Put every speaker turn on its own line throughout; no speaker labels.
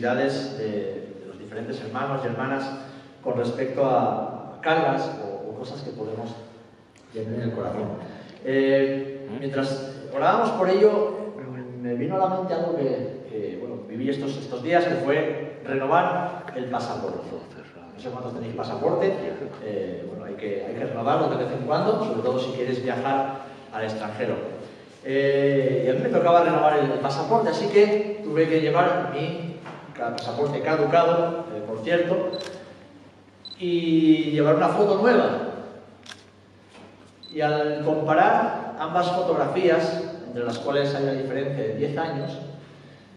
necesidades de, los diferentes hermanos y hermanas con respecto a, cargas o, cosas que podemos tener en el corazón. Eh, mientras orábamos por ello, me vino a la mente algo que, bueno, viví estos, estos días, que fue renovar el pasaporte. No sé cuántos tenéis pasaporte, eh, bueno, hay que, hay que renovarlo de vez en cuando, sobre todo si quieres viajar al extranjero. Eh, y a mí me tocaba renovar el, pasaporte, así que tuve que llevar mi pasaporte caducado, eh, por cierto, y llevar una foto nueva. Y al comparar ambas fotografías, entre las cuales hay una diferencia de 10 años,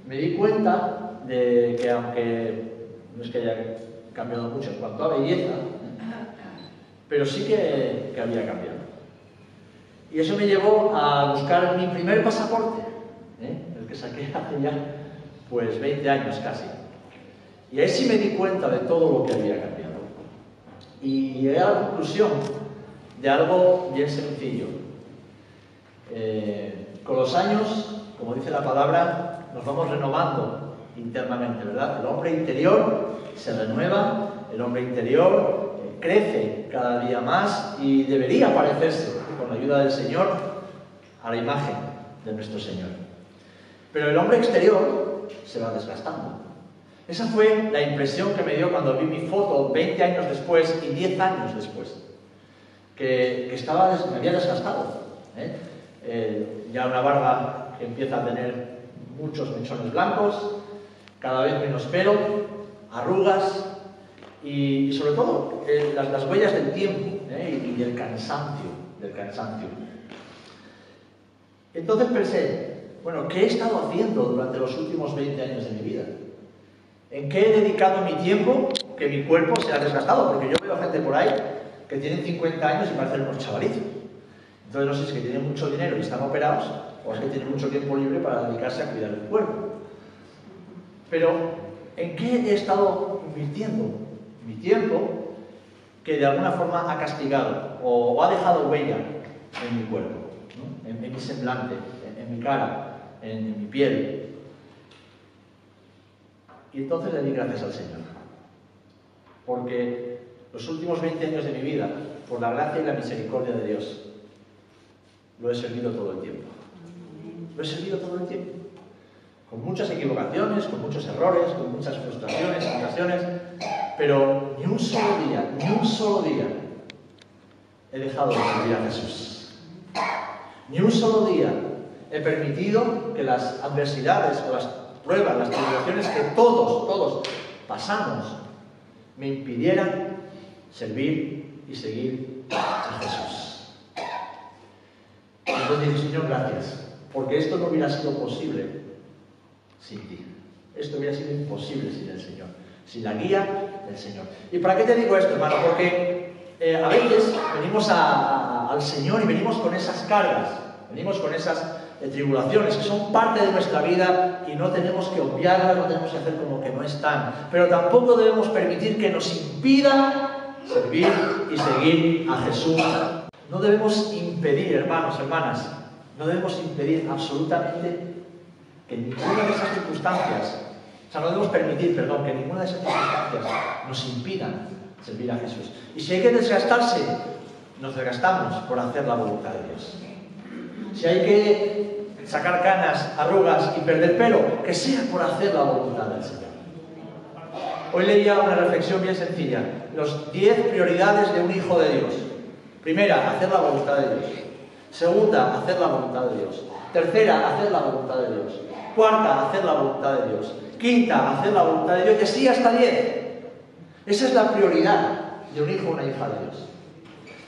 me di cuenta de que aunque no es que haya cambiado mucho en cuanto a belleza, pero sí que, había cambiado. Y eso me llevó a buscar mi primer pasaporte, ¿eh? el que saqué hace ya pues 20 años casi. Y ahí sí me di cuenta de todo lo que había cambiado. Y llegué a la conclusión de algo bien sencillo. Eh, con los años, como dice la palabra, nos vamos renovando internamente, ¿verdad? El hombre interior se renueva, el hombre interior eh, crece cada día más y debería parecerse, con la ayuda del Señor, a la imagen de nuestro Señor. Pero el hombre exterior se va desgastando. Esa fue la impresión que me dio cuando vi mi foto 20 años después y 10 años después, que, estaba, me había desgastado. ¿eh? Eh, ya una barba que empieza a tener muchos mechones blancos, cada vez menos pelo, arrugas y, sobre todo eh, las, huellas del tiempo y, del cansancio, del cansancio. Entonces pensé, bueno, ¿qué he estado haciendo durante los últimos 20 años de mi vida? ¿En qué he dedicado mi tiempo que mi cuerpo se ha desgastado? Porque yo veo gente por ahí que tienen 50 años y parecen unos chavalitos. Entonces no sé si es que tienen mucho dinero y están operados o es que tienen mucho tiempo libre para dedicarse a cuidar el cuerpo. Pero, ¿en qué he estado invirtiendo mi tiempo que de alguna forma ha castigado o, ha dejado huella en mi cuerpo, en, mi semblante, en, mi cara, en, mi piel? Y entonces le di gracias al Señor. Porque los últimos 20 años de mi vida, por la gracia y la misericordia de Dios, lo he servido todo el tiempo. Lo he servido todo el tiempo. Con muchas equivocaciones, con muchos errores, con muchas frustraciones, ocasiones, pero ni un solo día, ni un solo día he dejado de servir a Jesús. Ni un solo día he permitido que las adversidades o las pruebas, las tribulaciones que todos, todos pasamos, me impidieran servir y seguir a Jesús. Entonces Señor, gracias, porque esto no hubiera sido posible sin ti. Esto hubiera sido imposible sin el Señor, sin la guía del Señor. ¿Y para qué te digo esto, hermano? Porque eh, a veces venimos al Señor y venimos con esas cargas, venimos con esas eh, tribulaciones que son parte de nuestra vida y no tenemos que obviarlas, no tenemos que hacer como que no están. Pero tampoco debemos permitir que nos impida servir y seguir a Jesús no debemos impedir, hermanos, hermanas, no debemos impedir absolutamente que ninguna de esas circunstancias, o sea, no debemos permitir, perdón, que ninguna de esas circunstancias nos impidan servir a Jesús. Y si hay que desgastarse, nos desgastamos por hacer la voluntad de Dios. Si hay que sacar canas, arrugas y perder pelo, que sea por hacer la voluntad del Señor. Hoy leía una reflexión bien sencilla, los 10 prioridades de un hijo de Dios. Primera, hacer la voluntad de Dios. Segunda, hacer la voluntad de Dios. Tercera, hacer la voluntad de Dios. Cuarta, hacer la voluntad de Dios. Quinta, hacer la voluntad de Dios. Y así hasta diez. Esa es la prioridad de un hijo o una hija de Dios.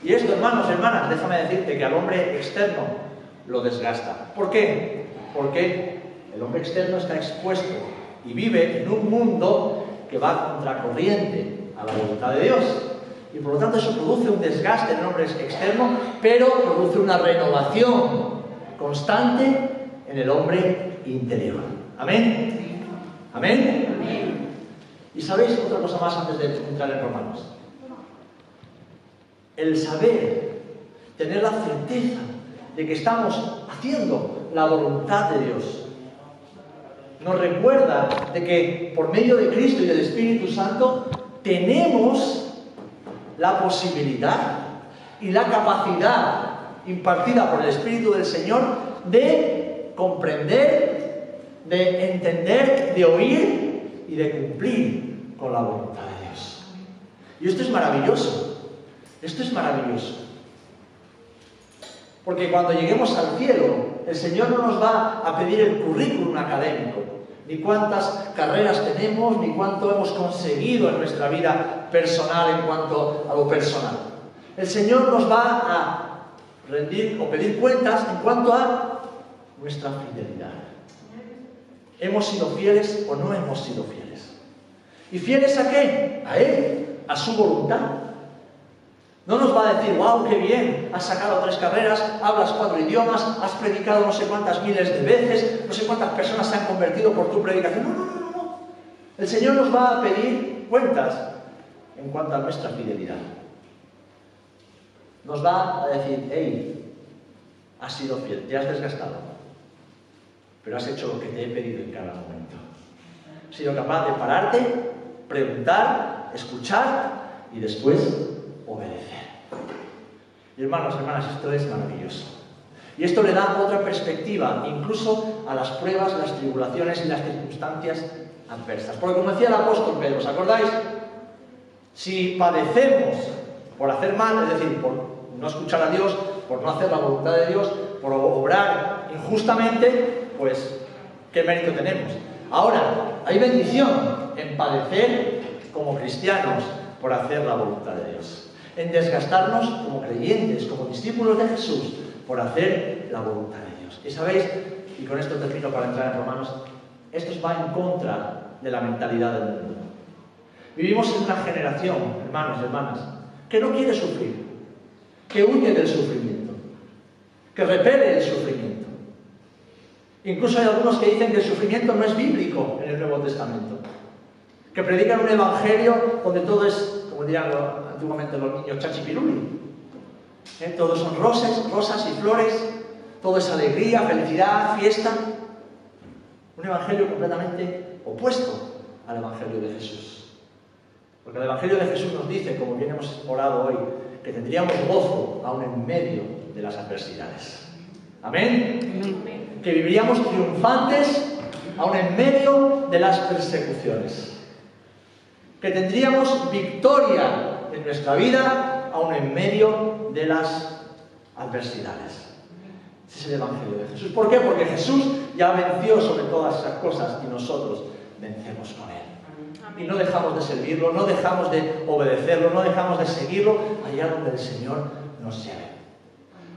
Y esto, hermanos, hermanas, déjame decirte que al hombre externo lo desgasta. ¿Por qué? Porque el hombre externo está expuesto y vive en un mundo que va contracorriente a la voluntad de Dios. Y por lo tanto eso produce un desgaste en el hombre externo, pero produce una renovación constante en el hombre interior. ¿Amén? ¿Amén? Y sabéis otra cosa más antes de entrar en Romanos. El saber, tener la certeza de que estamos haciendo la voluntad de Dios. Nos recuerda de que por medio de Cristo y del Espíritu Santo tenemos la posibilidad y la capacidad impartida por el Espíritu del Señor de comprender, de entender, de oír y de cumplir con la voluntad de Dios. Y esto es maravilloso, esto es maravilloso. Porque cuando lleguemos al cielo, el Señor no nos va a pedir el currículum académico, ni cuántas carreras tenemos, ni cuánto hemos conseguido en nuestra vida personal en cuanto a lo personal. El Señor nos va a rendir o pedir cuentas en cuanto a nuestra fidelidad. ¿Hemos sido fieles o no hemos sido fieles? ¿Y fieles a qué? A Él, a su voluntad. No nos va a decir, wow, qué bien, has sacado tres carreras, hablas cuatro idiomas, has predicado no sé cuántas miles de veces, no sé cuántas personas se han convertido por tu predicación. No, no, no, no. El Señor nos va a pedir cuentas en cuanto a nuestra fidelidad nos va a decir, hey, has sido fiel, te has desgastado, pero has hecho lo que te he pedido en cada momento. Has sido capaz de pararte, preguntar, escuchar y después obedecer. Y hermanos, hermanas, esto es maravilloso. Y esto le da otra perspectiva, incluso a las pruebas, las tribulaciones y las circunstancias adversas. Porque como decía el apóstol Pedro, ¿os acordáis? Si padecemos por hacer mal, es decir, por no escuchar a Dios, por no hacer la voluntad de Dios, por obrar injustamente, pues, ¿qué mérito tenemos? Ahora, hay bendición en padecer como cristianos por hacer la voluntad de Dios, en desgastarnos como creyentes, como discípulos de Jesús, por hacer la voluntad de Dios. Y sabéis, y con esto termino para entrar en Romanos, esto va en contra de la mentalidad del mundo. Vivimos en una generación, hermanos y hermanas, que no quiere sufrir, que huye del sufrimiento, que repele el sufrimiento. Incluso hay algunos que dicen que el sufrimiento no es bíblico en el Nuevo Testamento, que predican un evangelio donde todo es, como dirían antiguamente los niños, chachipiruli. ¿Eh? Todos son rosas, rosas y flores, todo es alegría, felicidad, fiesta. Un evangelio completamente opuesto al evangelio de Jesús. Porque el evangelio de Jesús nos dice, como bien hemos orado hoy, que tendríamos gozo aún en medio de las adversidades. Amén. Que viviríamos triunfantes aún en medio de las persecuciones. Que tendríamos victoria en nuestra vida aún en medio de las adversidades. Ese es el Evangelio de Jesús. ¿Por qué? Porque Jesús ya venció sobre todas esas cosas y nosotros vencemos con Él y no dejamos de servirlo, no dejamos de obedecerlo, no dejamos de seguirlo allá donde el Señor nos lleve.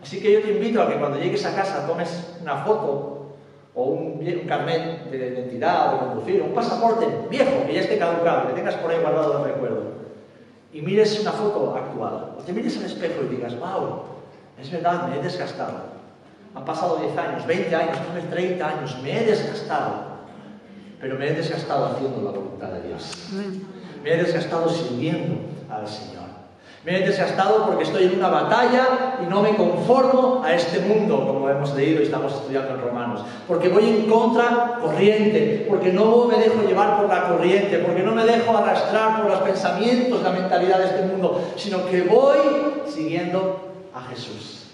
Así que yo te invito a que cuando llegues a casa tomes una foto o un, carnet de identidad de conducir, un pasaporte viejo que ya esté caducado, que tengas por ahí guardado de recuerdo, y mires una foto actual, o te mires al espejo y digas, wow, es verdad, me he desgastado. Han pasado 10 años, 20 años, 30 años, me he desgastado pero me he desgastado haciendo la voluntad de Dios. Me he desgastado sirviendo al Señor. Me he desgastado porque estoy en una batalla y no me conformo a este mundo, como hemos leído y estamos estudiando en Romanos. Porque voy en contra corriente, porque no me dejo llevar por la corriente, porque no me dejo arrastrar por los pensamientos, la mentalidad de este mundo, sino que voy siguiendo a Jesús.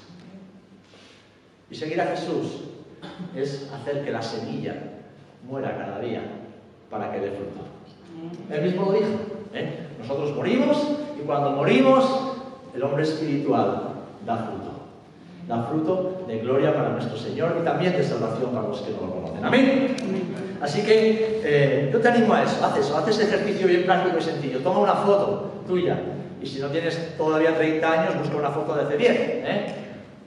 Y seguir a Jesús es hacer que la semilla muera cada día para que dé fruto. Él mismo lo dijo. ¿eh? Nosotros morimos y cuando morimos, el hombre espiritual da fruto. Da fruto de gloria para nuestro Señor y también de salvación para los que no lo conocen. Amén. Así que eh, yo te animo a eso. Haz eso. Haz ese ejercicio bien práctico y sencillo. Toma una foto tuya. Y si no tienes todavía 30 años, busca una foto de hace 10. ¿eh?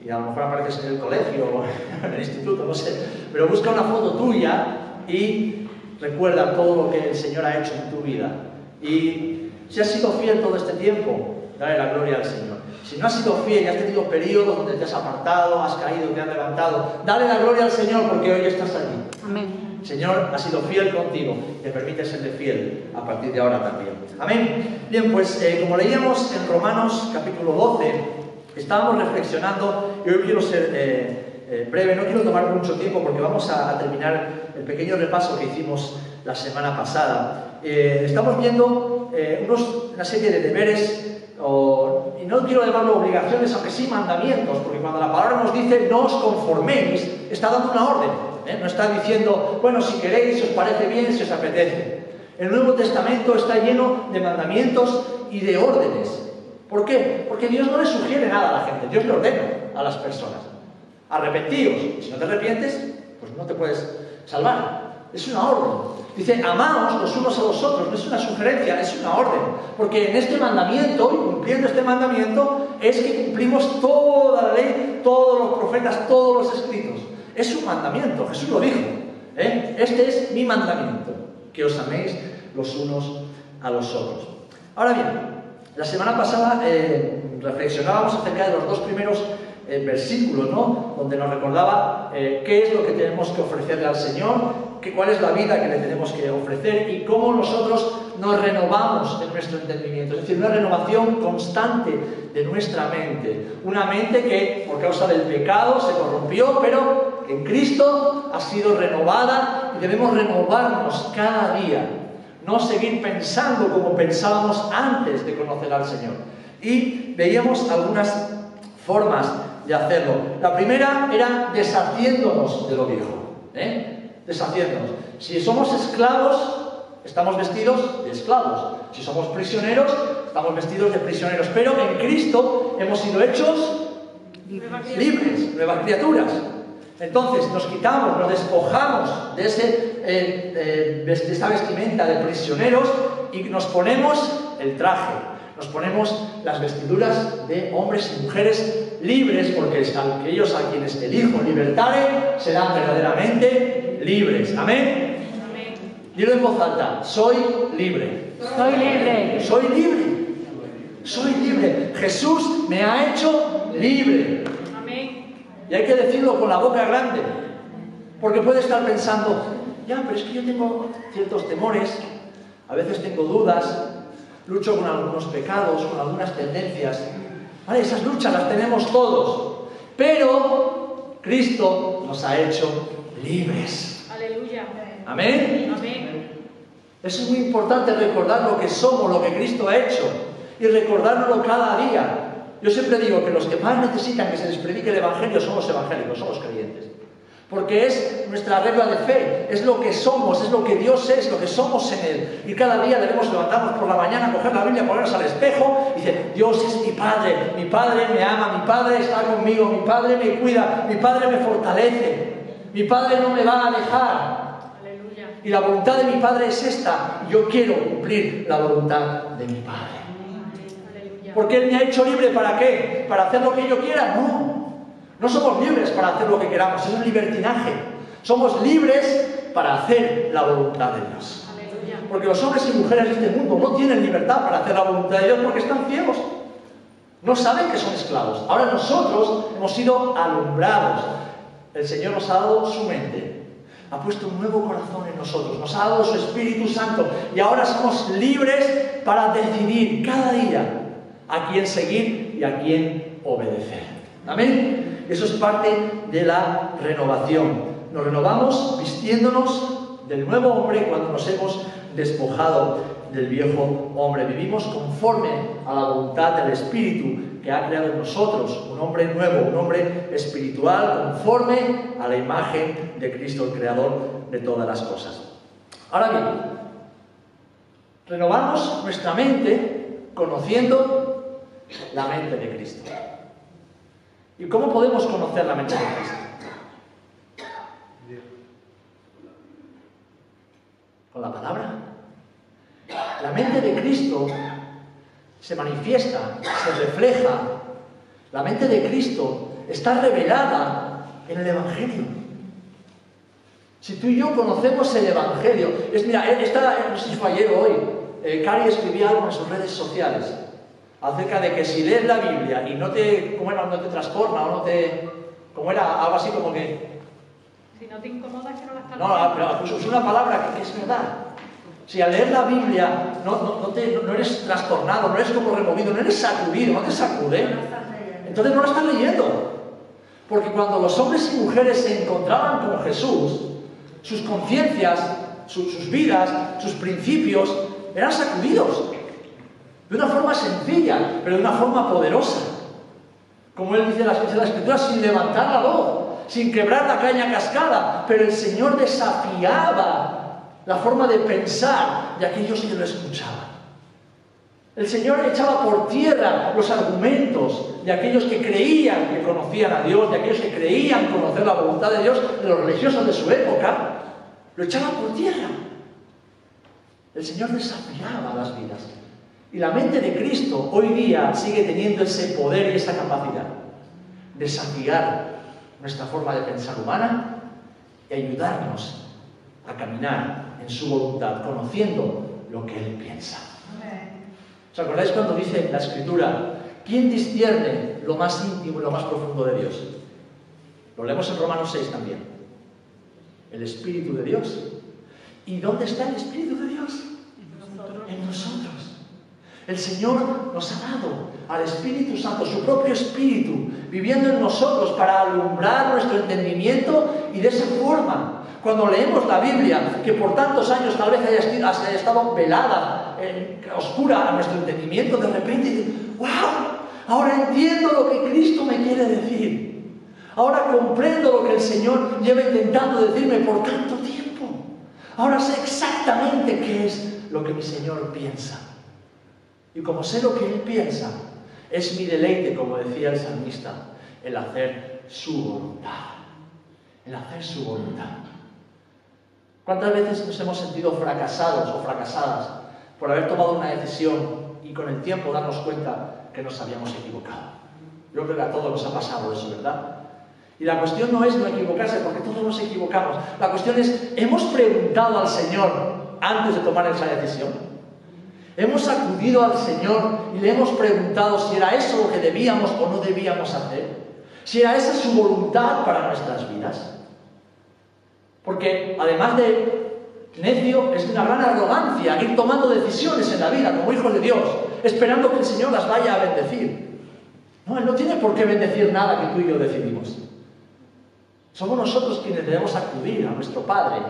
Y a lo mejor apareces en el colegio o en el instituto, no sé. Pero busca una foto tuya y recuerda todo lo que el Señor ha hecho en tu vida. Y si has sido fiel todo este tiempo, dale la gloria al Señor. Si no has sido fiel y has tenido periodos donde te has apartado, has caído, te has levantado, dale la gloria al Señor porque hoy estás aquí. Amén. Señor ha sido fiel contigo, te permite serle fiel a partir de ahora también. Amén. Bien, pues eh, como leíamos en Romanos capítulo 12, estábamos reflexionando y hoy quiero ser... Eh, eh, breve, no quiero tomar mucho tiempo porque vamos a, terminar el pequeño repaso que hicimos la semana pasada. Estamos viendo unos, una serie de deberes, y no quiero llamarlo obligaciones, aunque sí mandamientos, porque cuando la palabra nos dice no os conforméis, está dando una orden, no está diciendo, bueno, si queréis, si os parece bien, si os apetece. El Nuevo Testamento está lleno de mandamientos y de órdenes. ¿Por qué? Porque Dios no le sugiere nada a la gente, Dios le ordena a las personas. Arrepentíos. Si no te arrepientes, pues no te puedes salvar. Es una orden. Dice, amaos los unos a los otros. No es una sugerencia, es una orden. Porque en este mandamiento, y cumpliendo este mandamiento, es que cumplimos toda la ley, todos los profetas, todos los escritos. Es un mandamiento, Jesús lo dijo. ¿eh? Este es mi mandamiento, que os améis los unos a los otros. Ahora bien, la semana pasada eh, reflexionábamos acerca de los dos primeros eh, versículos, ¿no? Donde nos recordaba eh, qué es lo que tenemos que ofrecerle al Señor, cuál es la vida que le tenemos que ofrecer y cómo nosotros nos renovamos en nuestro entendimiento. Es decir, una renovación constante de nuestra mente. Una mente que por causa del pecado se corrompió, pero en Cristo ha sido renovada y debemos renovarnos cada día. No seguir pensando como pensábamos antes de conocer al Señor. Y veíamos algunas formas de hacerlo. La primera era deshaciéndonos de lo viejo. ¿eh? Deshaciéndonos. Si somos esclavos, estamos vestidos de esclavos. Si somos prisioneros, estamos vestidos de prisioneros. Pero en Cristo hemos sido hechos libres, nuevas criaturas. Entonces nos quitamos, nos despojamos de, ese, eh, esta vestimenta de prisioneros y nos ponemos el traje, nos ponemos las vestiduras de hombres y mujeres libres, porque aquellos a quienes el Hijo libertare serán verdaderamente libres. Amén. Amén. Dilo en voz alta, soy libre.
Soy libre.
Soy libre. Soy libre. Jesús me ha hecho libre. Amén. Y hay que decirlo con la boca grande, porque puede estar pensando, ya, pero es que yo tengo ciertos temores, a veces tengo dudas, lucho con algunos pecados, con algunas tendencias. Esas luchas las tenemos todos. Pero Cristo nos ha hecho libres.
Aleluya.
Amén. Amén. Es muy importante recordar lo que somos, lo que Cristo ha hecho y recordárnoslo cada día. Yo siempre digo que los que más necesitan que se les predique el Evangelio son los evangélicos, son los creyentes. Porque es nuestra regla de fe, es lo que somos, es lo que Dios es, lo que somos en Él. Y cada día debemos levantarnos por la mañana, coger la Biblia, ponernos al espejo y decir, Dios es mi Padre, mi Padre me ama, mi Padre está conmigo, mi Padre me cuida, mi Padre me fortalece, mi Padre no me va a dejar. Y la voluntad de mi Padre es esta, yo quiero cumplir la voluntad de mi Padre. Porque Él me ha hecho libre para qué? ¿Para hacer lo que yo quiera? No. No somos libres para hacer lo que queramos, es un libertinaje. Somos libres para hacer la voluntad de Dios. Porque los hombres y mujeres de este mundo no tienen libertad para hacer la voluntad de Dios porque están ciegos. No saben que son esclavos. Ahora nosotros hemos sido alumbrados. El Señor nos ha dado su mente. Ha puesto un nuevo corazón en nosotros. Nos ha dado su Espíritu Santo. Y ahora somos libres para decidir cada día a quién seguir y a quién obedecer. Amén. Eso es parte de la renovación. Nos renovamos vistiéndonos del nuevo hombre cuando nos hemos despojado del viejo hombre. Vivimos conforme a la voluntad del Espíritu que ha creado en nosotros, un hombre nuevo, un hombre espiritual, conforme a la imagen de Cristo, el Creador de todas las cosas. Ahora bien, renovamos nuestra mente conociendo la mente de Cristo. ¿Y cómo podemos conocer la mente de Cristo? Con la palabra. La mente de Cristo se manifiesta, se refleja. La mente de Cristo está revelada en el Evangelio. Si tú y yo conocemos el Evangelio, es mira, esta, no sé si fue ayer o hoy, eh, Cari escribía algo en sus redes sociales acerca de que si lees la Biblia y no te, ¿cómo era? no te transforma o no te... ¿Cómo era? Algo así como que...
Si no te incomoda que no la estás
No, pero es una palabra que, es verdad. Si al leer la Biblia no, no, te, no, eres trastornado, no eres como removido, no eres sacudido, no te sacude, entonces no la estás leyendo. Porque cuando los hombres y mujeres se encontraban con Jesús, sus conciencias, sus vidas, sus principios eran sacudidos. De una forma sencilla, pero de una forma poderosa. Como él dice en la Escritura, sin levantar la voz, sin quebrar la caña cascada. Pero el Señor desafiaba la forma de pensar de aquellos que lo escuchaban. El Señor echaba por tierra los argumentos de aquellos que creían que conocían a Dios, de aquellos que creían conocer la voluntad de Dios, de los religiosos de su época. Lo echaba por tierra. El Señor desafiaba las vidas. Y la mente de Cristo hoy día sigue teniendo ese poder y esa capacidad. Desafiar nuestra forma de pensar humana y ayudarnos a caminar en su voluntad, conociendo lo que Él piensa. ¿Os acordáis cuando dice la Escritura, ¿quién discierne lo más íntimo y lo más profundo de Dios? Lo leemos en Romanos 6 también. El Espíritu de Dios. ¿Y dónde está el Espíritu de Dios? En nosotros. El Señor nos ha dado al Espíritu Santo, su propio Espíritu, viviendo en nosotros para alumbrar nuestro entendimiento y de esa forma, cuando leemos la Biblia, que por tantos años tal vez haya estado velada, oscura a nuestro entendimiento, de repente, ¡wow! Ahora entiendo lo que Cristo me quiere decir. Ahora comprendo lo que el Señor lleva intentando decirme por tanto tiempo. Ahora sé exactamente qué es lo que mi Señor piensa. Y como sé lo que Él piensa, es mi deleite, como decía el salmista, el hacer su voluntad. El hacer su voluntad. ¿Cuántas veces nos hemos sentido fracasados o fracasadas por haber tomado una decisión y con el tiempo darnos cuenta que nos habíamos equivocado? Yo creo que a todos nos ha pasado eso, ¿verdad? Y la cuestión no es no equivocarse, porque todos nos equivocamos. La cuestión es, ¿hemos preguntado al Señor antes de tomar esa decisión? Hemos acudido al Señor y le hemos preguntado si era eso lo que debíamos o no debíamos hacer. Si era esa su voluntad para nuestras vidas. Porque además de necio, es una gran arrogancia ir tomando decisiones en la vida como hijos de Dios, esperando que el Señor las vaya a bendecir. No, Él no tiene por qué bendecir nada que tú y yo decidimos. Somos nosotros quienes debemos acudir a nuestro Padre,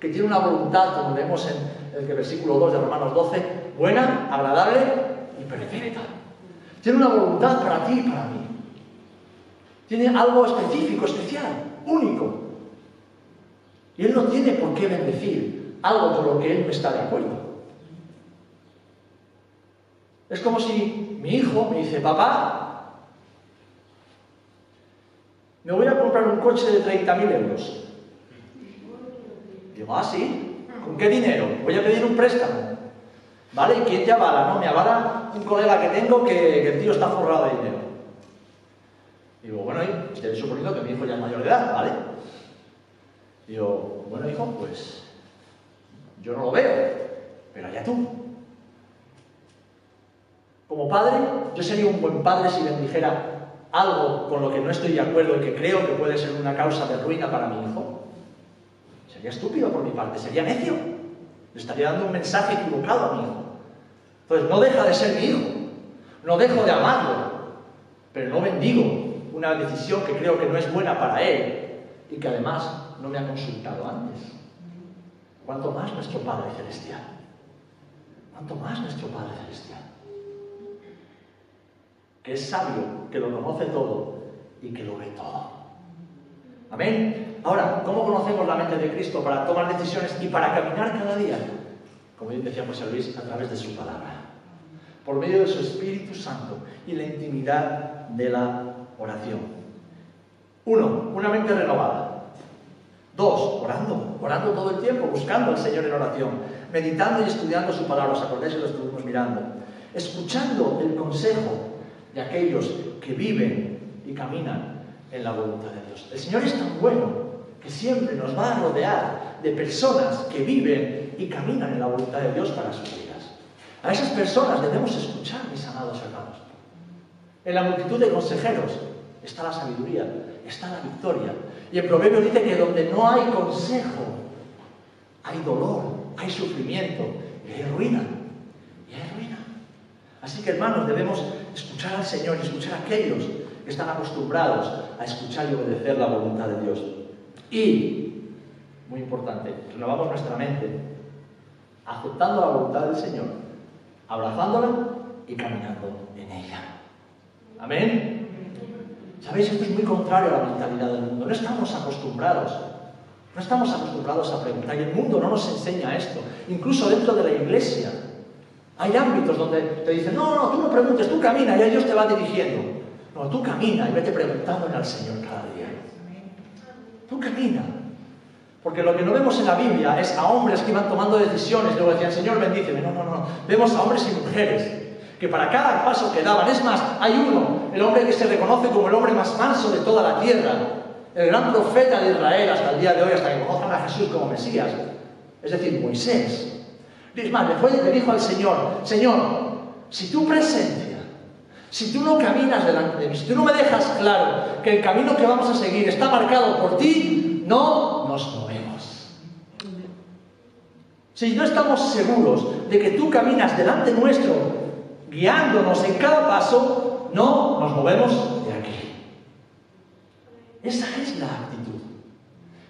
que tiene una voluntad, como vemos en el versículo 2 de Romanos 12, buena, agradable y perfecta. Tiene una voluntad para ti y para mí. Tiene algo específico, especial, único. Y Él no tiene por qué bendecir algo con lo que Él no está de acuerdo. Es como si mi hijo me dice, papá, me voy a comprar un coche de 30.000 euros. Digo, ah, sí, ¿con qué dinero? Voy a pedir un préstamo. ¿Vale? ¿Y quién te avala? No, me avala un colega que tengo que, el tío está forrado de dinero. Digo, bueno, estoy suponiendo que mi hijo ya es mayor de edad, ¿vale? Digo, bueno, hijo, pues yo no lo veo, pero allá tú. Como padre, yo sería un buen padre si le dijera algo con lo que no estoy de acuerdo y que creo que puede ser una causa de ruina para mi hijo. Sería estúpido por mi parte, sería necio. Le estaría dando un mensaje equivocado a mi hijo. Entonces no deja de ser mi hijo, no dejo de amarlo, pero no bendigo una decisión que creo que no es buena para él y que además no me ha consultado antes. ¿Cuánto más nuestro Padre Celestial? ¿Cuánto más nuestro Padre Celestial? Que es sabio, que lo conoce todo y que lo ve todo. Amén. Ahora, ¿cómo conocemos la mente de Cristo para tomar decisiones y para caminar cada día? Como decía José Luis, a través de su palabra por medio de su Espíritu Santo y la intimidad de la oración. Uno, una mente renovada. Dos, orando, orando todo el tiempo, buscando al Señor en oración, meditando y estudiando su palabra. ¿Os acordáis que lo estuvimos mirando? Escuchando el consejo de aquellos que viven y caminan en la voluntad de Dios. El Señor es tan bueno que siempre nos va a rodear de personas que viven y caminan en la voluntad de Dios para su vida. A esas personas debemos escuchar, mis amados hermanos. En la multitud de consejeros está la sabiduría, está la victoria. Y en Proverbios dice que donde no hay consejo, hay dolor, hay sufrimiento y hay ruina. Y hay ruina. Así que hermanos, debemos escuchar al Señor y escuchar a aquellos que que están acostumbrados a escuchar y obedecer la voluntad de Dios. Y, muy importante, renovamos nuestra mente, aceptando la voluntad del Señor, abrazándola y caminando en ella. Amén. ¿Sabéis? Esto es muy contrario a la mentalidad del mundo. No estamos acostumbrados. No estamos acostumbrados a preguntar. Y el mundo no nos enseña esto. Incluso dentro de la iglesia. Hay ámbitos donde te dicen, no, no, tú no preguntes, tú camina y Dios te va dirigiendo. No, tú camina y vete preguntándole al Señor cada día. Tú camina. Porque lo que no vemos en la Biblia es a hombres que iban tomando decisiones, luego decían, Señor, bendíceme. No, no, no. Vemos a hombres y mujeres que para cada paso que daban, es más, hay uno, el hombre que se reconoce como el hombre más manso de toda la tierra, el gran profeta de Israel hasta el día de hoy, hasta que conozcan a Jesús como Mesías, es decir, Moisés. Es más, le, fue, le dijo al Señor, Señor, si tu presencia, si tú no caminas delante de mí, si tú no me dejas claro que el camino que vamos a seguir está marcado por ti, no nos movemos. Si no estamos seguros de que tú caminas delante nuestro guiándonos en cada paso, no nos movemos de aquí. Esa es la actitud.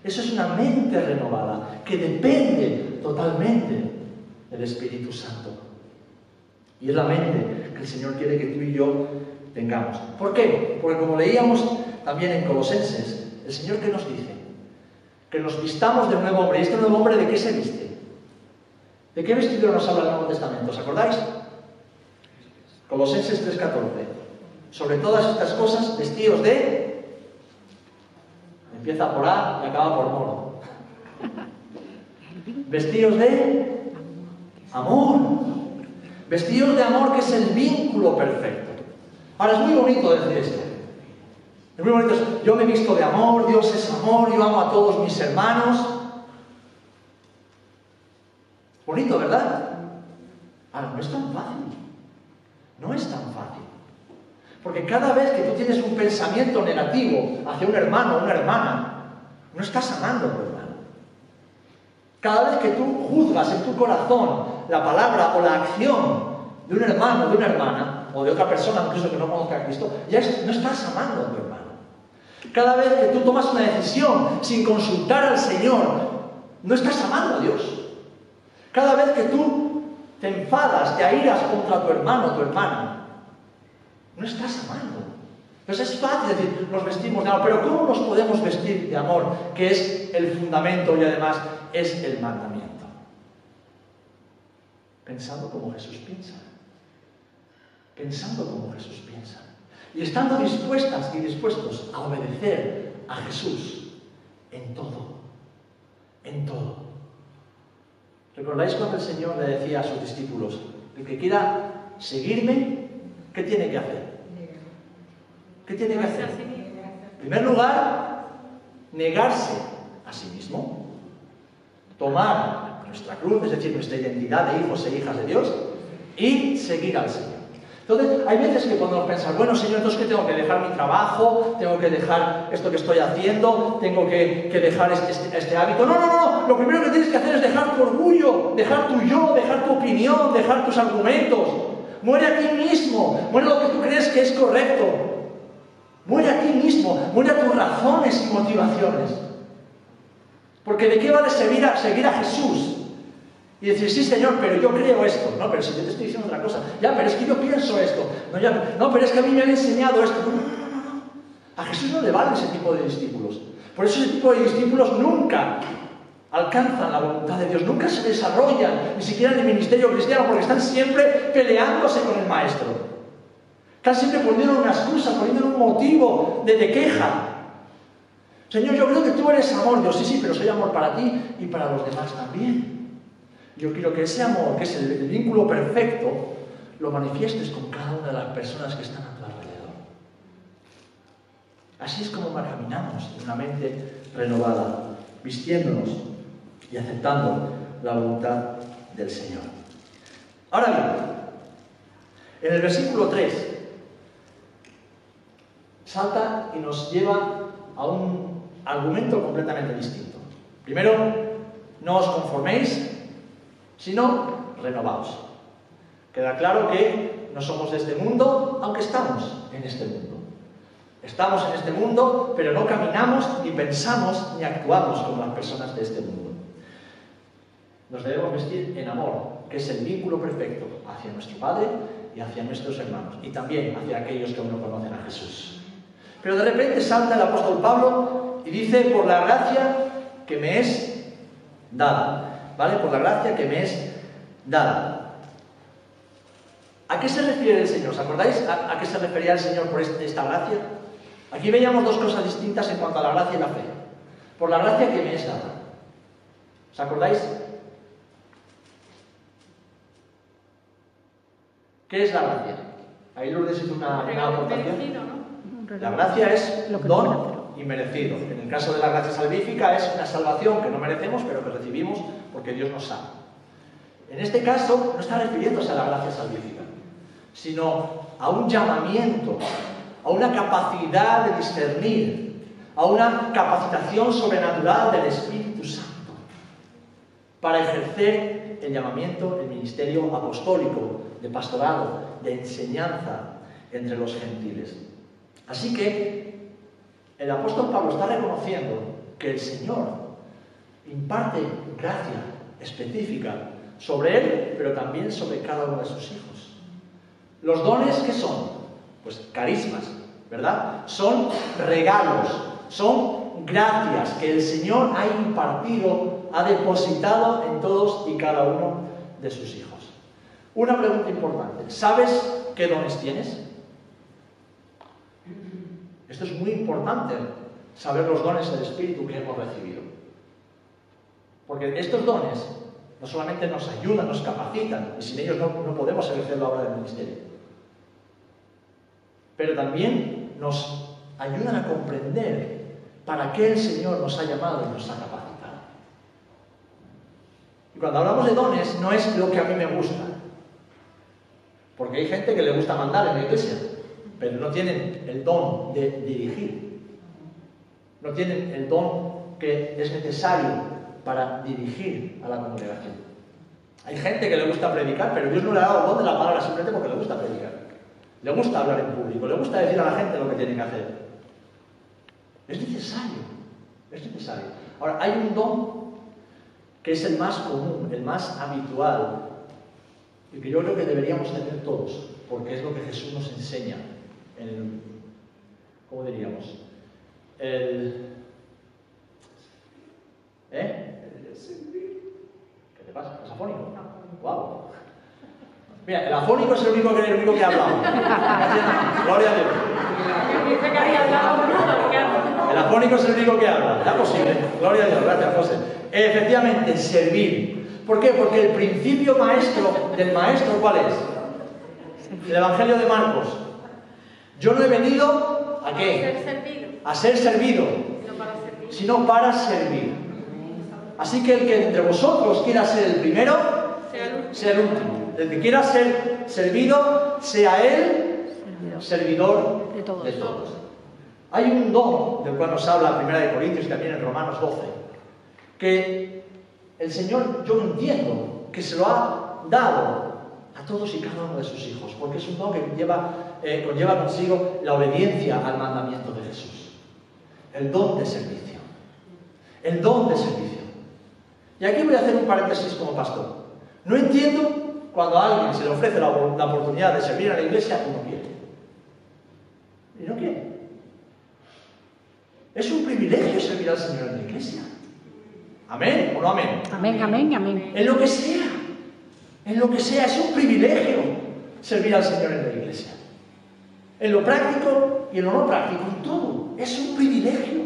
Eso es una mente renovada que depende totalmente del Espíritu Santo. Y es la mente que el Señor quiere que tú y yo tengamos. ¿Por qué? Porque como leíamos también en Colosenses, el Señor que nos dice que nos vistamos de nuevo hombre. ¿Y este nuevo hombre de qué se viste? ¿De qué vestido nos habla el Nuevo Testamento? ¿Os acordáis? Colosenses 3:14. Sobre todas estas cosas, vestidos de... Empieza por A y acaba por moro. Vestidos de amor. Vestidos de amor que es el vínculo perfecto. Ahora es muy bonito decir esto. Es muy bonito. Yo me he visto de amor, Dios es amor, yo amo a todos mis hermanos. Bonito, ¿verdad? Ahora, no es tan fácil. No es tan fácil. Porque cada vez que tú tienes un pensamiento negativo hacia un hermano o una hermana, no estás amando a tu hermano. Cada vez que tú juzgas en tu corazón la palabra o la acción de un hermano de una hermana, o de otra persona incluso que no conozca a Cristo, ya no estás amando a tu hermano. Cada vez que tú tomas una decisión sin consultar al Señor, no estás amando a Dios. Cada vez que tú te enfadas, te airas contra tu hermano tu hermana, no estás amando. Entonces es fácil decir, nos vestimos de amor, pero ¿cómo nos podemos vestir de amor? Que es el fundamento y además es el mandamiento. Pensando como Jesús piensa. Pensando como Jesús piensa. Y estando dispuestas y dispuestos a obedecer a Jesús en todo. En todo. ¿Recordáis cuando el Señor le decía a sus discípulos, el que quiera seguirme, ¿qué tiene que hacer? ¿Qué tiene que hacer? En primer lugar, negarse a sí mismo, tomar nuestra cruz, es decir, nuestra identidad de hijos e hijas de Dios, y seguir al Señor. Entonces, hay veces que podemos pensar, bueno, Señor, entonces que tengo que dejar mi trabajo, tengo que dejar esto que estoy haciendo, tengo que, dejar este, hábito. No, no, no, lo primero que tienes que hacer es dejar tu orgullo, dejar tu yo, dejar tu opinión, dejar tus argumentos. Muere a ti mismo, muere lo que tú crees que es correcto. Muere a ti mismo, muere a tus razones y motivaciones. Porque ¿de qué vale seguir a, seguir a Jesús y decir, sí, Señor, pero yo creo esto. No, pero si yo te estoy diciendo otra cosa. Ya, pero es que yo pienso esto. No, ya, no pero es que a mí me han enseñado esto. No, no, no, no. A Jesús no le valen ese tipo de discípulos. Por eso ese tipo de discípulos nunca alcanzan la voluntad de Dios, nunca se desarrollan, ni siquiera en el ministerio cristiano, porque están siempre peleándose con el Maestro. Están siempre poniendo una excusa, poniendo un motivo de, de queja. Señor, yo creo que tú eres amor. Dios, sí, sí, pero soy amor para ti y para los demás también. Yo quiero que ese amor, que es el, vínculo perfecto, lo manifiestes con cada una de las personas que están a tu alrededor. Así es como caminamos en una mente renovada, vistiéndonos y aceptando la voluntad del Señor. Ahora bien, en el versículo 3 salta y nos lleva a un argumento completamente distinto. Primero, no os conforméis sino renovaos. Queda claro que no somos de este mundo, aunque estamos en este mundo. Estamos en este mundo, pero no caminamos, ni pensamos, ni actuamos como las personas de este mundo. Nos debemos vestir en amor, que es el vínculo perfecto hacia nuestro Padre y hacia nuestros hermanos, y también hacia aquellos que aún no conocen a Jesús. Pero de repente salta el apóstol Pablo y dice, por la gracia que me es dada, ¿vale? Por la gracia que me es dada. ¿A qué se refiere el Señor? ¿Os acordáis a, qué se refería el Señor por este, esta gracia? Aquí veíamos dos cosas distintas en cuanto a la gracia y la fe. Por la gracia que me es dada. ¿Os acordáis? ¿Qué es la gracia? Ahí Lourdes hizo una, una aportación. La gracia es don merecido. En el caso de la gracia salvífica es una salvación que no merecemos, pero que recibimos porque Dios nos ama. En este caso no está refiriéndose a la gracia salvífica, sino a un llamamiento, a una capacidad de discernir, a una capacitación sobrenatural del Espíritu Santo para ejercer el llamamiento, el ministerio apostólico, de pastorado, de enseñanza entre los gentiles. Así que el apóstol Pablo está reconociendo que el Señor imparte gracia específica sobre él, pero también sobre cada uno de sus hijos. Los dones que son, pues carismas, ¿verdad? Son regalos, son gracias que el Señor ha impartido, ha depositado en todos y cada uno de sus hijos. Una pregunta importante, ¿sabes qué dones tienes? Esto es muy importante, saber los dones del Espíritu que hemos recibido. Porque estos dones no solamente nos ayudan, nos capacitan, y sin ellos no, podemos ejercer la obra del ministerio, pero también nos ayudan a comprender para qué el Señor nos ha llamado y nos ha capacitado. Y cuando hablamos de dones, no es lo que a mí me gusta, porque hay gente que le gusta mandar en la iglesia, pero no tienen el don de dirigir. No tienen el don que es necesario para dirigir a la congregación. Hay gente que le gusta predicar, pero Dios no le ha dado el don de la palabra simplemente porque le gusta predicar. Le gusta hablar en público, le gusta decir a la gente lo que tienen que hacer. Es necesario, es necesario. Ahora, hay un don que es el más común, el más habitual, y que yo creo que deberíamos tener todos, porque es lo que Jesús nos enseña en el, ¿cómo diríamos? El, ¿Eh? ¿Qué te pasa? ¿Es afónico? ¡Wow! Mira, el afónico es el único que, el único que ha hablado. Gloria a Dios. El afónico es el único que habla. ¿Es posible? Gloria a Dios. Gracias, José. Efectivamente, servir. ¿Por qué? Porque el principio maestro del maestro, ¿cuál es? El Evangelio de Marcos. Yo no he venido a qué? A ser servido. Sino para servir. Así que el que entre vosotros quiera ser el primero, sea el último. El que quiera ser servido, sea él servidor de todos. Hay un don del cual nos habla Primera de Corintios y también en Romanos 12, que el Señor, yo entiendo que se lo ha dado a todos y cada uno de sus hijos, porque es un don que lleva, eh, conlleva consigo la obediencia al mandamiento de Jesús. El don de servicio. El don de servicio. Y aquí voy a hacer un paréntesis como pastor. No entiendo cuando a alguien se le ofrece la, la oportunidad de servir a la iglesia y no quiere. Y no quiere. Es un privilegio servir al Señor en la iglesia. ¿Amén o no amén?
Amén, amén, amén.
En lo que sea, en lo que sea, es un privilegio servir al Señor en la iglesia. En lo práctico y en lo no práctico, en todo. Es un privilegio.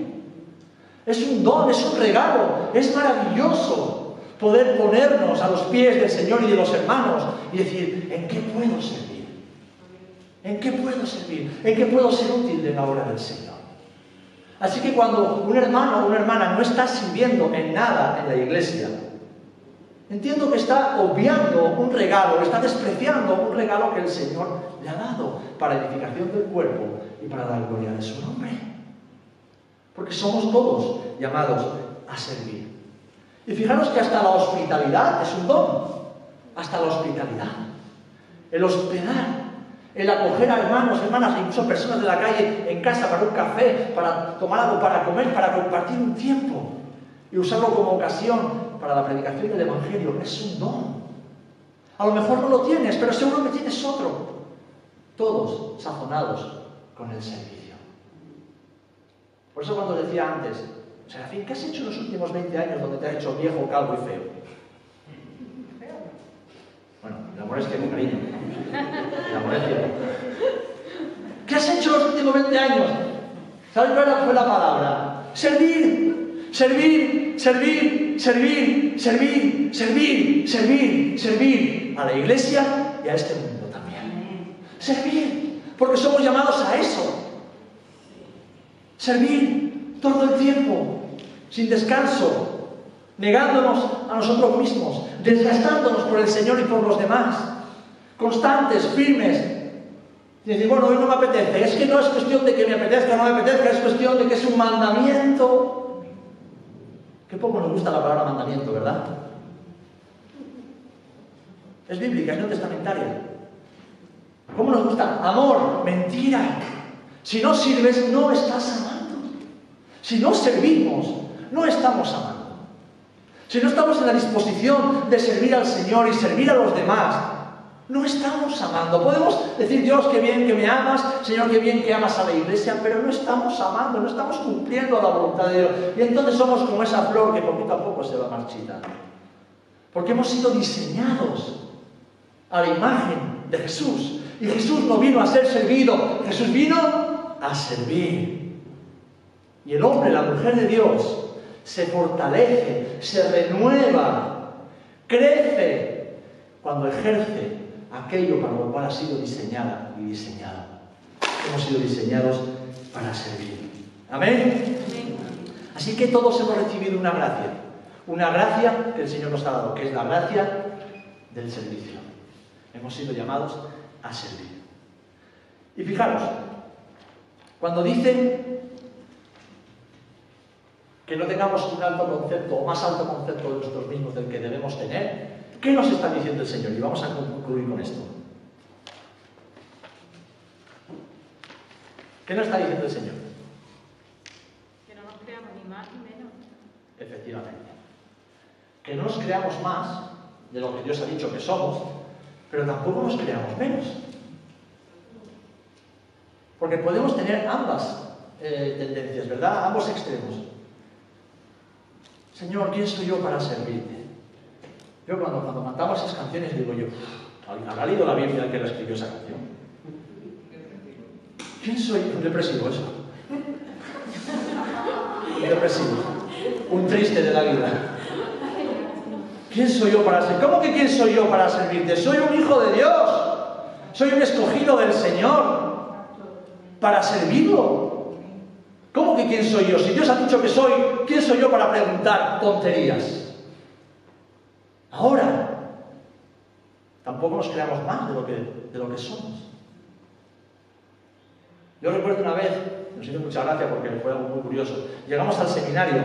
Es un don, es un regalo. Es maravilloso poder ponernos a los pies del Señor y de los hermanos y decir, ¿en qué puedo servir? ¿En qué puedo servir? ¿En qué puedo ser útil en la obra del Señor? Así que cuando un hermano o una hermana no está sirviendo en nada en la iglesia, entiendo que está obviando un regalo, está despreciando un regalo que el Señor le ha dado para edificación del cuerpo y para la gloria de su nombre. Porque somos todos llamados a servir. Y fijaros que hasta la hospitalidad es un don. Hasta la hospitalidad. El hospedar, el acoger a hermanos, hermanas, incluso personas de la calle en casa para un café, para tomar algo, para comer, para compartir un tiempo y usarlo como ocasión para la predicación del Evangelio. Es un don. A lo mejor no lo tienes, pero seguro que tienes otro. Todos sazonados con el servicio. Por eso cuando decía antes, Serafín, ¿qué has hecho en los últimos 20 años donde te has hecho viejo, calvo y feo? Bueno, la molestia con cariño. La molestia. ¿Qué has hecho en los últimos 20 años? ¿Sabes cuál fue la palabra? Servir, servir, servir, servir, servir, servir, servir, servir a la iglesia y a este mundo también. Servir, porque somos llamados a eso. Servir todo el tiempo, sin descanso, negándonos a nosotros mismos, desgastándonos por el Señor y por los demás, constantes, firmes. Y decir, bueno, hoy no me apetece. Es que no es cuestión de que me apetezca o no me apetezca, es cuestión de que es un mandamiento. Poco nos gusta la palabra mandamiento, ¿verdad? Es bíblica, es no testamentaria. ¿Cómo nos gusta? Amor, mentira. Si no sirves, no estás amando. Si no servimos, no estamos amando. Si no estamos en la disposición de servir al Señor y servir a los demás, no estamos amando. Podemos decir, Dios, qué bien que me amas, Señor, qué bien que amas a la iglesia, pero no estamos amando, no estamos cumpliendo la voluntad de Dios. Y entonces somos como esa flor que poquito a poco se va marchitando. Porque hemos sido diseñados a la imagen de Jesús. Y Jesús no vino a ser servido, Jesús vino a servir. Y el hombre, la mujer de Dios, se fortalece, se renueva, crece cuando ejerce aquello para lo cual ha sido diseñada y diseñado. Hemos sido diseñados para servir. Amén. Así que todos hemos recibido una gracia, una gracia que el Señor nos ha dado, que es la gracia del servicio. Hemos sido llamados a servir. Y fijaros, cuando dicen que no tengamos un alto concepto o más alto concepto de nosotros mismos del que debemos tener, ¿qué nos está diciendo el Señor? Y vamos a concluir con esto. ¿Qué nos está diciendo el Señor?
Que no nos creamos ni más ni menos.
Efectivamente. Que no nos creamos más de lo que Dios ha dicho que somos, pero tampoco nos creamos menos. Porque podemos tener ambas eh, tendencias, ¿verdad? Ambos extremos. Señor, ¿quién soy yo para servirte? Yo cuando, cuando cantamos esas canciones digo yo, ¿habrá leído la Biblia que la escribió esa canción? ¿Quién soy? Un depresivo eso. Un depresivo. Un triste de la vida. ¿Quién soy yo para servirte? ¿Cómo que quién soy yo para servirte? Soy un hijo de Dios. Soy un escogido del Señor. Para servirlo. ¿Cómo que quién soy yo? Si Dios ha dicho que soy, ¿quién soy yo para preguntar tonterías? Ahora, tampoco nos creamos más de lo que, de lo que somos. Yo recuerdo una vez, nos hizo mucha gracia porque fue algo muy curioso, llegamos al seminario,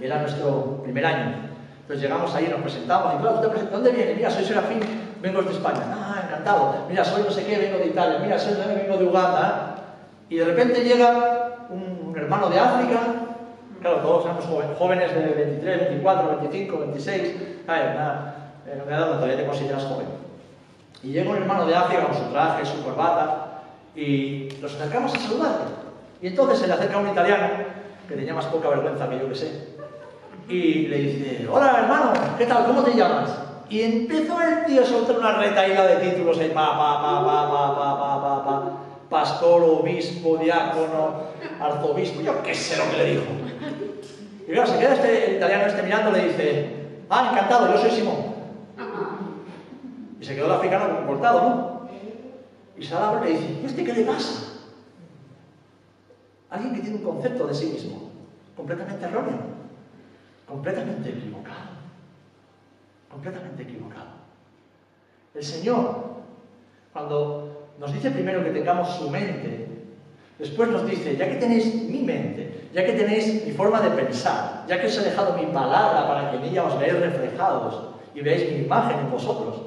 era nuestro primer año, entonces llegamos ahí, nos presentamos, y claro, ¿dónde viene? Mira, soy Serafín, vengo de España. Ah, encantado. Mira, soy no sé qué, vengo de Italia. Mira, soy vengo de Uganda. Y de repente llega un hermano de África, claro, todos somos jóvenes de 23, 24, 25, 26, ay, nada, eh, me todavía te consideras joven. Y llega un hermano de África con su traje, su corbata, y nos acercamos a saludarle. Y entonces se le acerca un italiano, que tenía más poca vergüenza que yo que sé, y le dice, hola hermano, ¿qué tal? ¿Cómo te llamas? Y empezó el tío a soltar una retaíla de títulos ahí, pa, pa, pa, pa, pa, pa, pa, pa, pa pastor, obispo, diácono, arzobispo, yo qué sé lo que le dijo. Y claro, se queda este italiano este mirando y le dice, ah, encantado, yo soy Simón. Y se quedó el africano comportado, ¿no? Y se la y dice, ¿y este qué le pasa? Alguien que tiene un concepto de sí mismo completamente erróneo, completamente equivocado, completamente equivocado. El Señor, cuando nos dice primero que tengamos su mente, después nos dice, ya que tenéis mi mente, ya que tenéis mi forma de pensar, ya que os he dejado mi palabra para que en ella os veáis reflejados y veáis mi imagen en vosotros,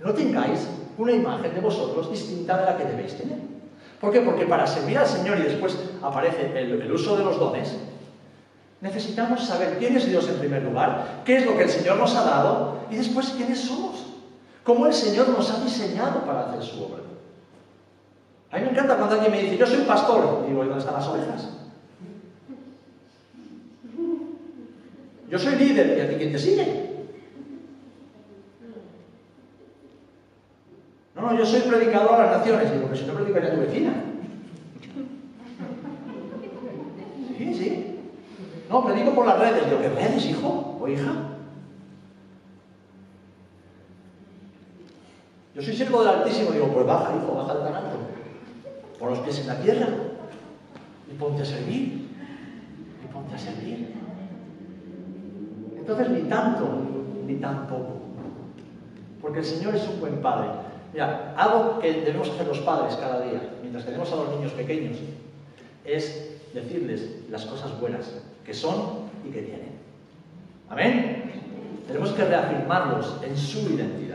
no tengáis una imagen de vosotros distinta de la que debéis tener. ¿Por qué? Porque para servir al Señor y después aparece el, el uso de los dones, necesitamos saber quién es Dios en primer lugar, qué es lo que el Señor nos ha dado y después quiénes somos, cómo el Señor nos ha diseñado para hacer su obra. A mí me encanta cuando alguien me dice, yo soy pastor, digo, ¿y dónde están las ovejas? Yo soy líder, ¿y a ti quién te sigue? No, no, yo soy predicador a las naciones. Digo, pero si no predicaría a tu vecina. Sí, sí. No, predico por las redes. Digo, ¿qué redes, hijo o hija? Yo soy siervo del Altísimo. Digo, pues baja, hijo, baja del tan Pon los pies en la tierra y ponte a servir. Y ponte a servir. Entonces, ni tanto, ni tampoco. Porque el Señor es un buen Padre. Mira, algo que debemos hacer los padres cada día, mientras tenemos a los niños pequeños, es decirles las cosas buenas que son y que tienen. Amén. Tenemos que reafirmarlos en su identidad.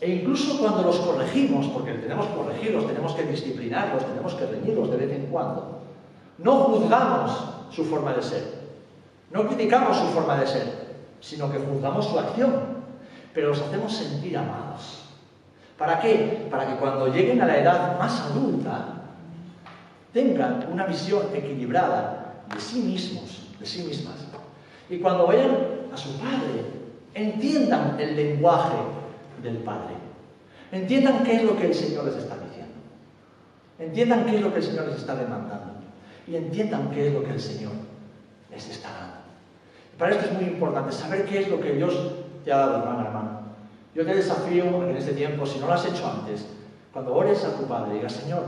E incluso cuando los corregimos, porque tenemos que corregirlos, tenemos que disciplinarlos, tenemos que reñirlos de vez en cuando, no juzgamos su forma de ser, no criticamos su forma de ser, sino que juzgamos su acción, pero los hacemos sentir amados. ¿Para qué? Para que cuando lleguen a la edad más adulta tengan una visión equilibrada de sí mismos, de sí mismas. Y cuando vayan a su padre, entiendan el lenguaje del padre. Entiendan qué es lo que el Señor les está diciendo. Entiendan qué es lo que el Señor les está demandando. Y entiendan qué es lo que el Señor les está dando. Para esto es muy importante saber qué es lo que Dios te ha dado, hermana, hermano. Yo te desafío en este tiempo, si no lo has hecho antes, cuando ores a tu Padre, digas, Señor,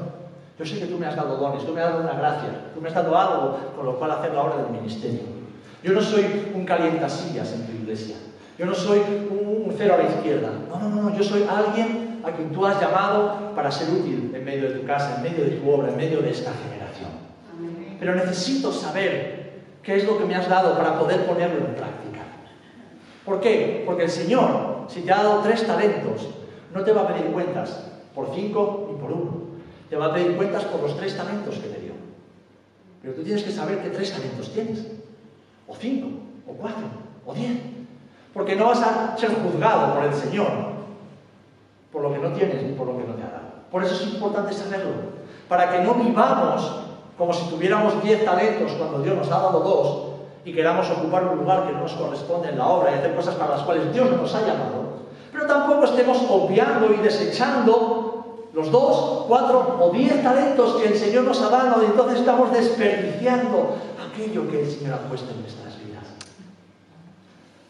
yo sé que tú me has dado dones, tú me has dado una gracia, tú me has dado algo con lo cual hacer la obra del ministerio. Yo no soy un calientasillas en tu iglesia. Yo no soy un cero a la izquierda. No, no, no, yo soy alguien a quien tú has llamado para ser útil en medio de tu casa, en medio de tu obra, en medio de esta generación. Pero necesito saber qué es lo que me has dado para poder ponerlo en práctica. ¿Por qué? Porque el Señor si te ha dado tres talentos, no te va a pedir cuentas por cinco ni por uno. Te va a pedir cuentas por los tres talentos que te dio. Pero tú tienes que saber qué tres talentos tienes. O cinco, o cuatro, o diez. Porque no vas a ser juzgado por el Señor por lo que no tienes ni por lo que no te ha dado. Por eso es importante saberlo. Para que no vivamos como si tuviéramos diez talentos cuando Dios nos ha dado dos y queramos ocupar un lugar que no nos corresponde en la obra y hacer cosas para las cuales Dios no nos ha llamado, pero tampoco estemos obviando y desechando los dos, cuatro o diez talentos que el Señor nos ha dado y entonces estamos desperdiciando aquello que el Señor ha puesto en nuestras vidas.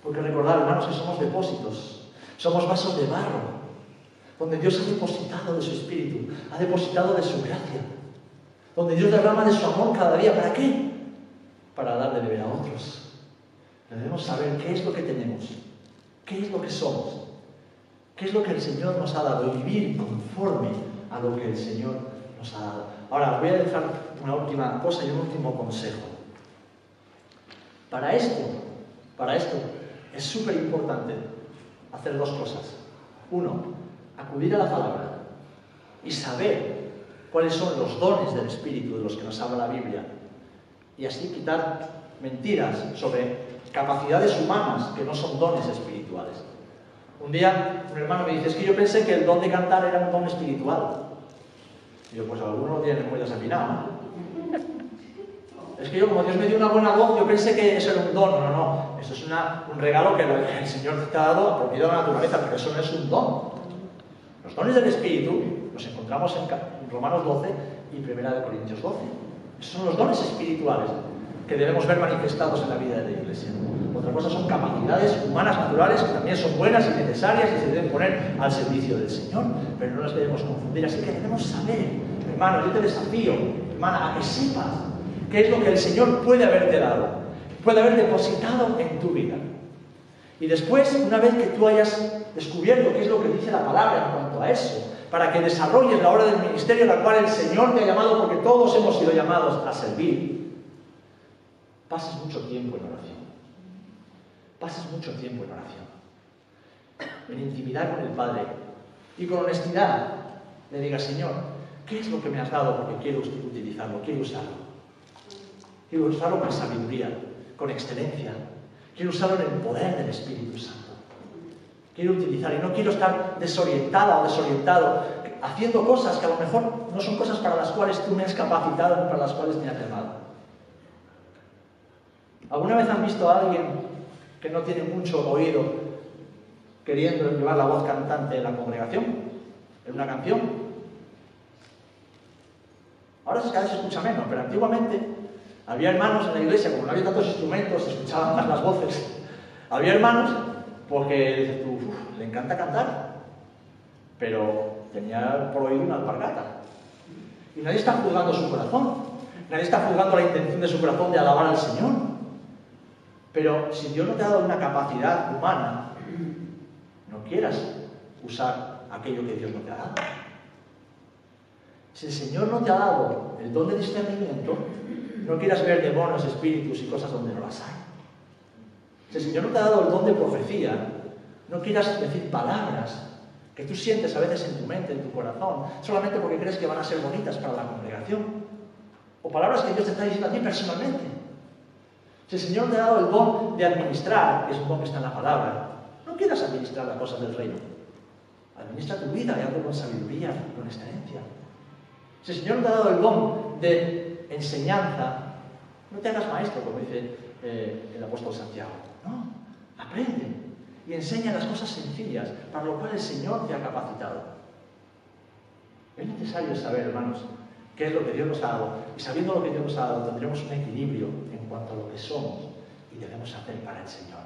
Porque recordar, hermanos, que somos depósitos, somos vasos de barro, donde Dios ha depositado de su Espíritu, ha depositado de su gracia, donde Dios derrama de su amor cada día. ¿Para qué? para dar de beber a otros. Debemos saber qué es lo que tenemos, qué es lo que somos, qué es lo que el Señor nos ha dado vivir conforme a lo que el Señor nos ha dado. Ahora, voy a dejar una última cosa y un último consejo. Para esto, para esto, es súper importante hacer dos cosas. Uno, acudir a la palabra y saber cuáles son los dones del Espíritu de los que nos habla la Biblia y así quitar mentiras sobre capacidades humanas que no son dones espirituales. Un día un hermano me dice, es que yo pensé que el don de cantar era un don espiritual. Y yo, pues algunos lo tienen muy desafinado. Es que yo, como Dios me dio una buena voz, yo pensé que eso era un don. No, no, eso es un regalo que el Señor te ha dado medio de la naturaleza, pero eso no es un don. Los dones del Espíritu los encontramos en Romanos 12 y 1 Corintios 12. Esos son los dones espirituales que debemos ver manifestados en la vida de la iglesia. Otra cosa son capacidades humanas naturales que también son buenas y necesarias y se deben poner al servicio del Señor, pero no las debemos confundir. Así que debemos saber, hermano, yo te desafío, hermana, a que sepas qué es lo que el Señor puede haberte dado, puede haber depositado en tu vida. Y después, una vez que tú hayas descubierto qué es lo que dice la palabra en cuanto a eso, para que desarrolles la obra del ministerio a la cual el Señor te ha llamado, porque todos hemos sido llamados a servir, pases mucho tiempo en oración. Pases mucho tiempo en oración. en intimidad con el Padre y con honestidad le diga, Señor, ¿qué es lo que me has dado? Porque quiero utilizarlo, quiero usarlo. Quiero usarlo con sabiduría, con excelencia. Quiero usarlo en el poder del Espíritu Santo. Quiero utilizar y no quiero estar desorientada o desorientado haciendo cosas que a lo mejor no son cosas para las cuales tú me has capacitado ni para las cuales me has llamado. ¿Alguna vez han visto a alguien que no tiene mucho oído queriendo llevar la voz cantante en la congregación? En una canción. Ahora cada vez se escucha menos, pero antiguamente había hermanos en la iglesia, como no había tantos instrumentos, se escuchaban más las voces. Había hermanos porque le encanta cantar, pero tenía por oír una alpargata. Y nadie está juzgando su corazón, nadie está juzgando la intención de su corazón de alabar al Señor. Pero si Dios no te ha dado una capacidad humana, no quieras usar aquello que Dios no te ha dado. Si el Señor no te ha dado el don de discernimiento, no quieras ver demonios, espíritus y cosas donde no las hay. Si el Señor no te ha dado el don de profecía, no quieras decir palabras que tú sientes a veces en tu mente, en tu corazón, solamente porque crees que van a ser bonitas para la congregación. O palabras que Dios te está diciendo a ti personalmente. Si el Señor te ha dado el don de administrar, que es un don que está en la palabra, no quieras administrar las cosas del reino. Administra tu vida y hazlo con sabiduría, con excelencia. Si el Señor te ha dado el don de enseñanza, no te hagas maestro, como dice eh, el apóstol Santiago. No, aprende y enseña las cosas sencillas para lo cual el Señor te ha capacitado. Es necesario saber, hermanos, qué es lo que Dios nos ha dado. Y sabiendo lo que Dios nos ha dado, tendremos un equilibrio en cuanto a lo que somos y debemos hacer para el Señor.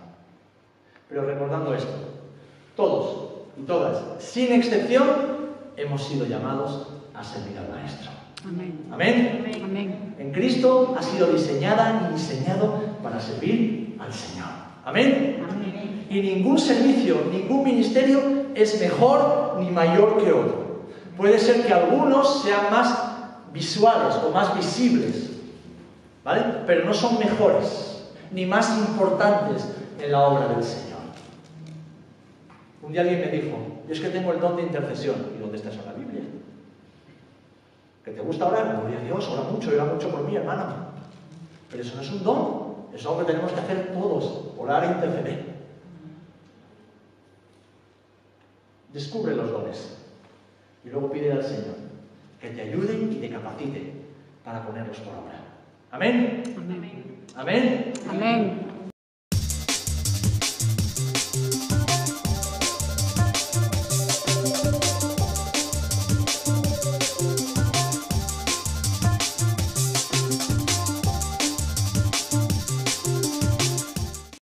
Pero recordando esto, todos y todas, sin excepción, hemos sido llamados a servir al Maestro. Amén. Amén. Amén. En Cristo ha sido diseñada y diseñado para servir al Señor. Amén. Amén y ningún servicio, ningún ministerio es mejor ni mayor que otro. Puede ser que algunos sean más visuales o más visibles, ¿vale? Pero no son mejores ni más importantes en la obra del Señor. Un día alguien me dijo, yo es que tengo el don de intercesión. ¿Y dónde está la Biblia? ¿Que te gusta orar? Gloria a Dios, ora mucho, ora mucho por mí, hermano. Pero eso no es un don, es algo que tenemos que hacer todos, orar e interceder. Descubre los dones y luego pide al Señor que te ayude y te capacite para ponerlos por obra. Amén. Amén. Amén. Amén.